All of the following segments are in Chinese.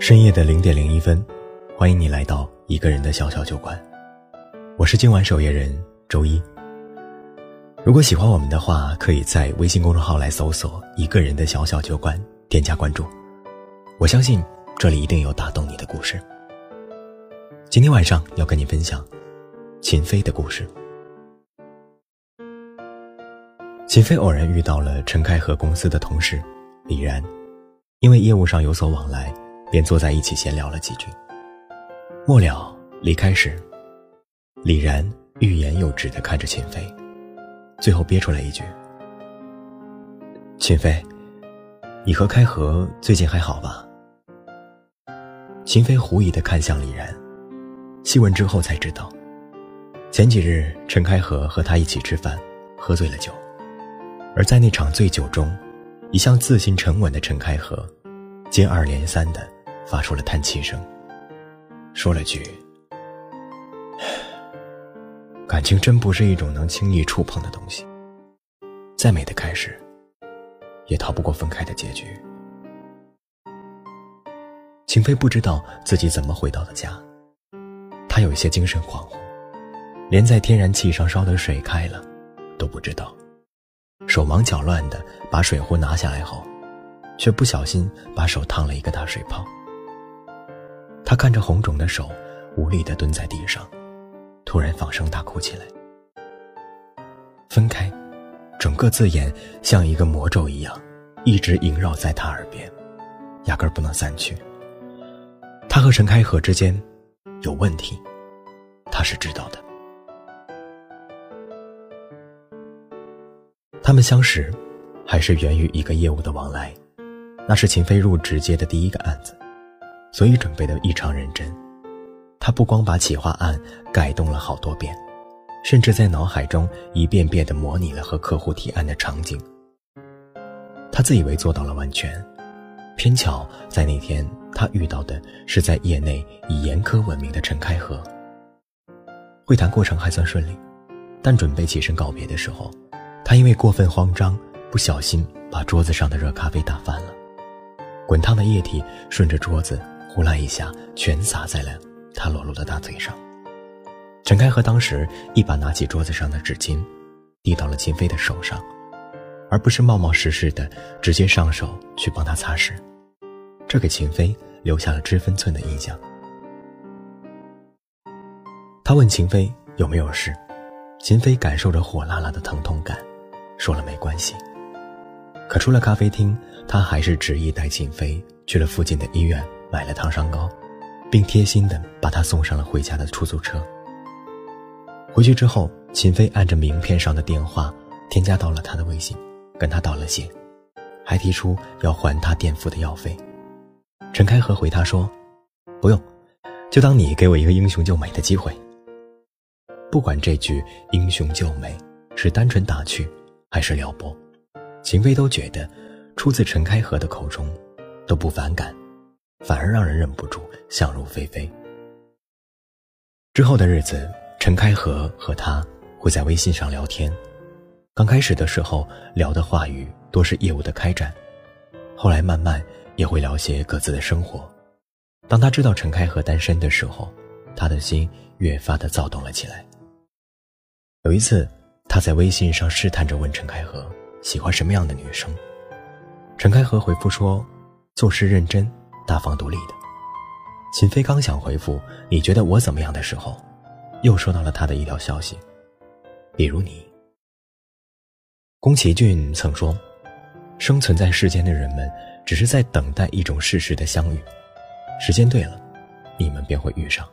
深夜的零点零一分，欢迎你来到一个人的小小酒馆。我是今晚守夜人周一。如果喜欢我们的话，可以在微信公众号来搜索“一个人的小小酒馆”，添加关注。我相信这里一定有打动你的故事。今天晚上要跟你分享秦飞的故事。秦飞偶然遇到了陈开和公司的同事李然，因为业务上有所往来。便坐在一起闲聊了几句。末了离开时，李然欲言又止的看着秦飞，最后憋出来一句：“秦飞，你和开河最近还好吧？”秦飞狐疑的看向李然，细问之后才知道，前几日陈开河和他一起吃饭，喝醉了酒，而在那场醉酒中，一向自信沉稳的陈开河，接二连三的。发出了叹气声，说了句：“ 感情真不是一种能轻易触碰的东西。再美的开始，也逃不过分开的结局。”秦飞不知道自己怎么回到了家，他有一些精神恍惚，连在天然气上烧的水开了都不知道，手忙脚乱的把水壶拿下来后，却不小心把手烫了一个大水泡。他看着红肿的手，无力地蹲在地上，突然放声大哭起来。分开，整个字眼像一个魔咒一样，一直萦绕在他耳边，压根不能散去。他和陈开河之间有问题，他是知道的。他们相识，还是源于一个业务的往来，那是秦飞入职接的第一个案子。所以准备的异常认真，他不光把企划案改动了好多遍，甚至在脑海中一遍遍地模拟了和客户提案的场景。他自以为做到了完全，偏巧在那天他遇到的是在业内以严苛闻名的陈开河。会谈过程还算顺利，但准备起身告别的时候，他因为过分慌张，不小心把桌子上的热咖啡打翻了，滚烫的液体顺着桌子。呼啦一下，全洒在了他裸露的大腿上。陈开和当时一把拿起桌子上的纸巾，递到了秦飞的手上，而不是冒冒失失的直接上手去帮他擦拭，这给秦飞留下了知分寸的印象。他问秦飞有没有事，秦飞感受着火辣辣的疼痛感，说了没关系。可出了咖啡厅，他还是执意带秦飞去了附近的医院。买了烫伤膏，并贴心的把他送上了回家的出租车。回去之后，秦飞按着名片上的电话添加到了他的微信，跟他道了谢，还提出要还他垫付的药费。陈开河回他说：“不用，就当你给我一个英雄救美的机会。”不管这句英雄救美是单纯打趣，还是撩拨，秦飞都觉得出自陈开河的口中都不反感。反而让人忍不住想入非非。之后的日子，陈开和和他会在微信上聊天。刚开始的时候，聊的话语多是业务的开展，后来慢慢也会聊些各自的生活。当他知道陈开和单身的时候，他的心越发的躁动了起来。有一次，他在微信上试探着问陈开和喜欢什么样的女生。陈开和回复说：“做事认真。”大方独立的秦飞刚想回复“你觉得我怎么样的时候”，又收到了他的一条消息。比如你，宫崎骏曾说：“生存在世间的人们，只是在等待一种事实的相遇，时间对了，你们便会遇上。”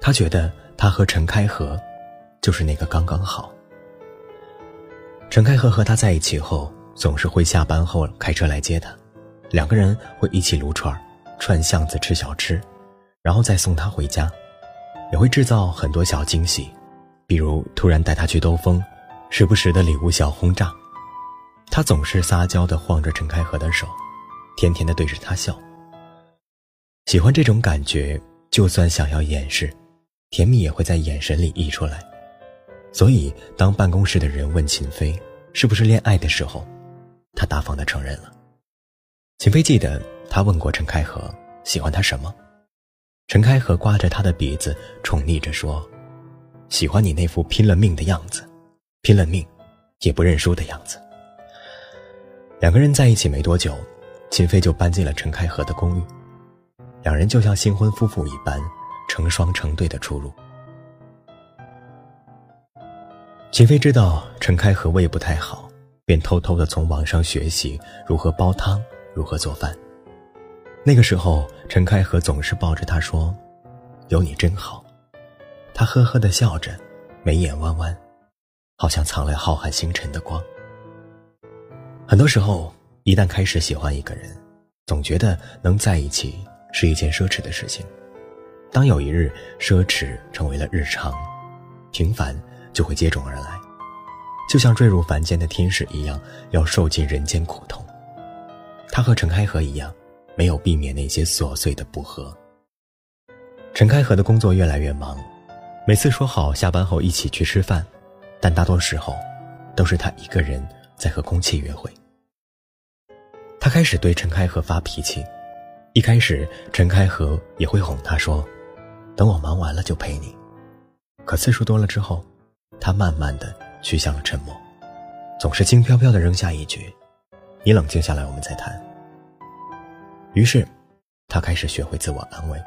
他觉得他和陈开河，就是那个刚刚好。陈开河和他在一起后，总是会下班后开车来接他。两个人会一起撸串，串巷子吃小吃，然后再送他回家，也会制造很多小惊喜，比如突然带他去兜风，时不时的礼物小轰炸。他总是撒娇的晃着陈开河的手，甜甜的对着他笑。喜欢这种感觉，就算想要掩饰，甜蜜也会在眼神里溢出来。所以，当办公室的人问秦飞是不是恋爱的时候，他大方的承认了。秦飞记得他问过陈开河喜欢他什么，陈开河刮着他的鼻子，宠溺着说：“喜欢你那副拼了命的样子，拼了命也不认输的样子。”两个人在一起没多久，秦飞就搬进了陈开河的公寓，两人就像新婚夫妇一般，成双成对的出入。秦飞知道陈开河胃不太好，便偷偷的从网上学习如何煲汤，如何做饭。那个时候，陈开河总是抱着他说：“有你真好。”他呵呵的笑着，眉眼弯弯，好像藏了浩瀚星辰的光。很多时候，一旦开始喜欢一个人，总觉得能在一起是一件奢侈的事情。当有一日奢侈成为了日常，平凡就会接踵而来，就像坠入凡间的天使一样，要受尽人间苦痛。他和陈开河一样。没有避免那些琐碎的不和。陈开河的工作越来越忙，每次说好下班后一起去吃饭，但大多时候都是他一个人在和空气约会。他开始对陈开河发脾气，一开始陈开河也会哄他说：“等我忙完了就陪你。”可次数多了之后，他慢慢的趋向了沉默，总是轻飘飘的扔下一句：“你冷静下来，我们再谈。”于是，他开始学会自我安慰，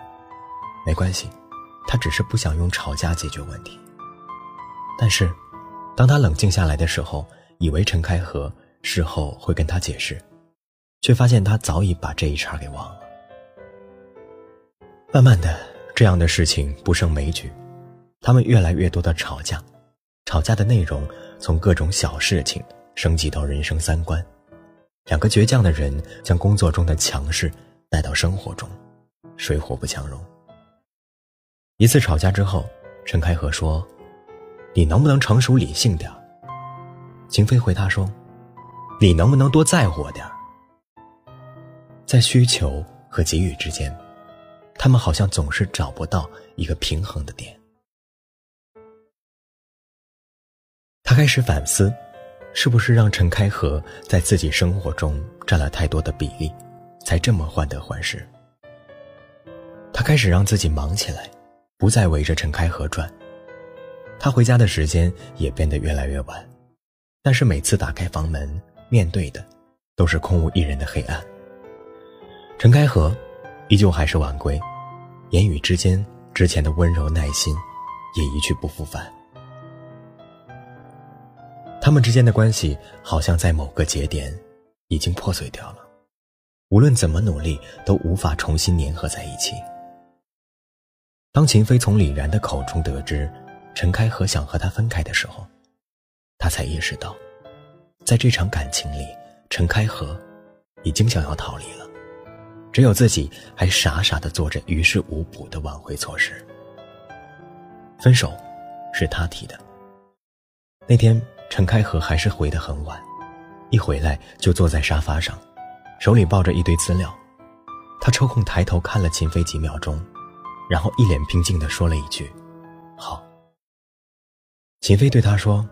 没关系，他只是不想用吵架解决问题。但是，当他冷静下来的时候，以为陈开合事后会跟他解释，却发现他早已把这一茬给忘了。慢慢的，这样的事情不胜枚举，他们越来越多的吵架，吵架的内容从各种小事情升级到人生三观。两个倔强的人将工作中的强势带到生活中，水火不相容。一次吵架之后，陈开河说：“你能不能成熟理性点？”秦飞回答说：“你能不能多在乎我点？”在需求和给予之间，他们好像总是找不到一个平衡的点。他开始反思。是不是让陈开河在自己生活中占了太多的比例，才这么患得患失？他开始让自己忙起来，不再围着陈开河转。他回家的时间也变得越来越晚，但是每次打开房门，面对的都是空无一人的黑暗。陈开河依旧还是晚归，言语之间之前的温柔耐心也一去不复返。他们之间的关系好像在某个节点已经破碎掉了，无论怎么努力都无法重新粘合在一起。当秦飞从李然的口中得知陈开河想和他分开的时候，他才意识到，在这场感情里，陈开河已经想要逃离了，只有自己还傻傻的做着于事无补的挽回措施。分手是他提的，那天。陈开河还是回得很晚，一回来就坐在沙发上，手里抱着一堆资料。他抽空抬头看了秦飞几秒钟，然后一脸平静地说了一句：“好。”秦飞对他说：“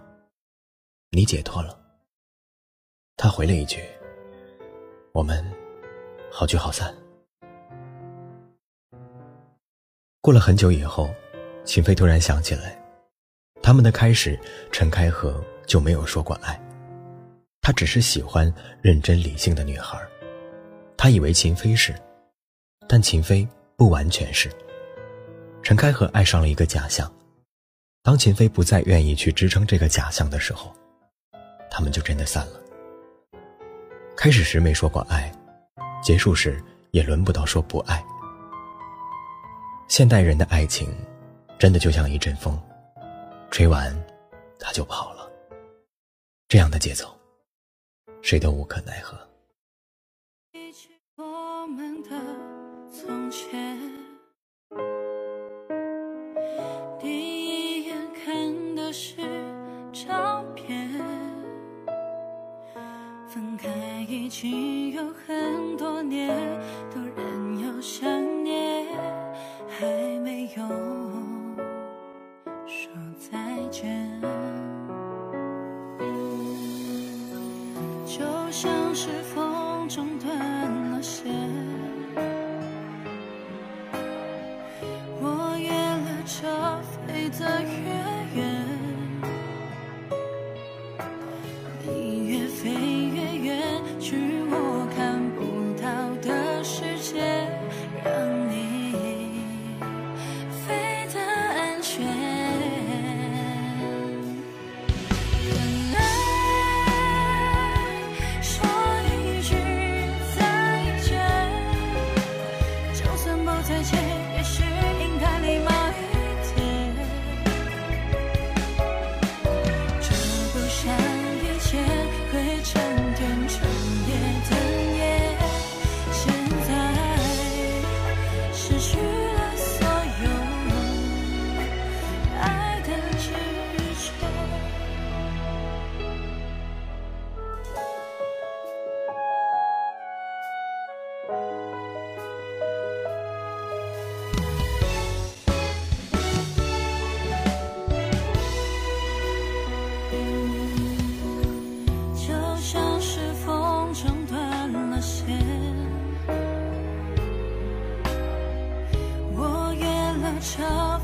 你解脱了。”他回了一句：“我们好聚好散。”过了很久以后，秦飞突然想起来，他们的开始，陈开河。就没有说过爱，他只是喜欢认真理性的女孩。他以为秦飞是，但秦飞不完全是。陈开河爱上了一个假象，当秦飞不再愿意去支撑这个假象的时候，他们就真的散了。开始时没说过爱，结束时也轮不到说不爱。现代人的爱情，真的就像一阵风，吹完，他就跑了。这样的节奏，谁都无可奈何。我们的从前，第一眼看的是照片，分开已经有很多年，像是风中断了线。就像是风筝断了线我越来越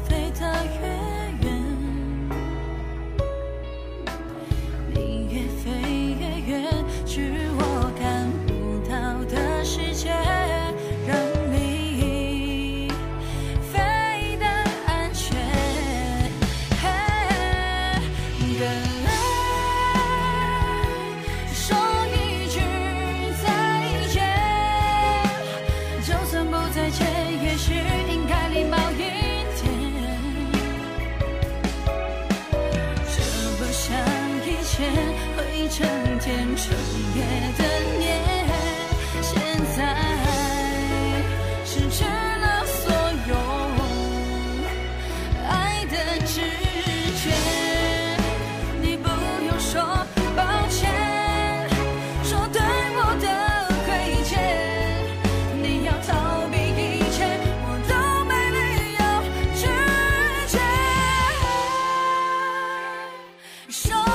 show.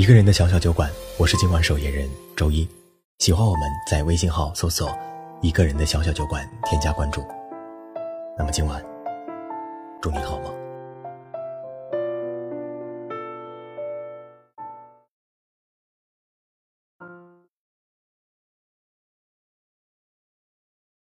一个人的小小酒馆，我是今晚守夜人周一。喜欢我们，在微信号搜索“一个人的小小酒馆”，添加关注。那么今晚，祝你好梦。